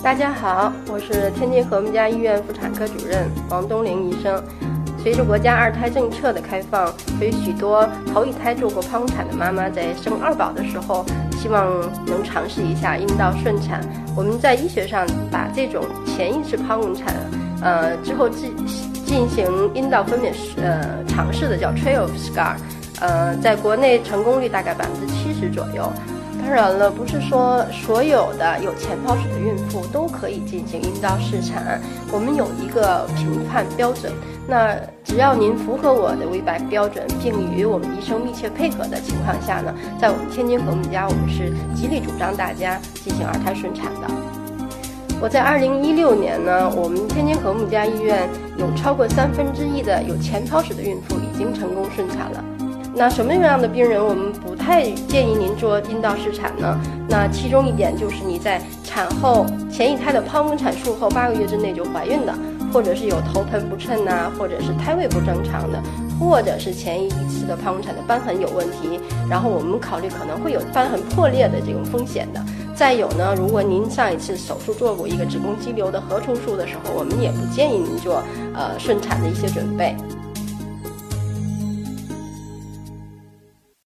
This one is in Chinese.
大家好，我是天津和睦家医院妇产科主任王东玲医生。随着国家二胎政策的开放，所以许多头一胎做过剖宫产的妈妈在生二宝的时候，希望能尝试一下阴道顺产。我们在医学上把这种前一次剖宫产，呃之后进进行阴道分娩呃尝试的叫 trial scar，呃，在国内成功率大概百分之七十左右。当然了，不是说所有的有前剖史的孕妇都可以进行阴道试产。我们有一个评判标准，那只要您符合我的 v b a c 标准，并与我们医生密切配合的情况下呢，在我们天津和睦家，我们是极力主张大家进行二胎顺产的。我在二零一六年呢，我们天津和睦家医院有超过三分之一的有前剖史的孕妇已经成功顺产了。那什么样的病人我们不太建议您做阴道试产呢？那其中一点就是你在产后前一胎的剖宫产术后八个月之内就怀孕的，或者是有头盆不称呐，或者是胎位不正常的，或者是前一次的剖宫产的瘢痕有问题，然后我们考虑可能会有瘢痕破裂的这种风险的。再有呢，如果您上一次手术做过一个子宫肌瘤的核除术的时候，我们也不建议您做呃顺产的一些准备。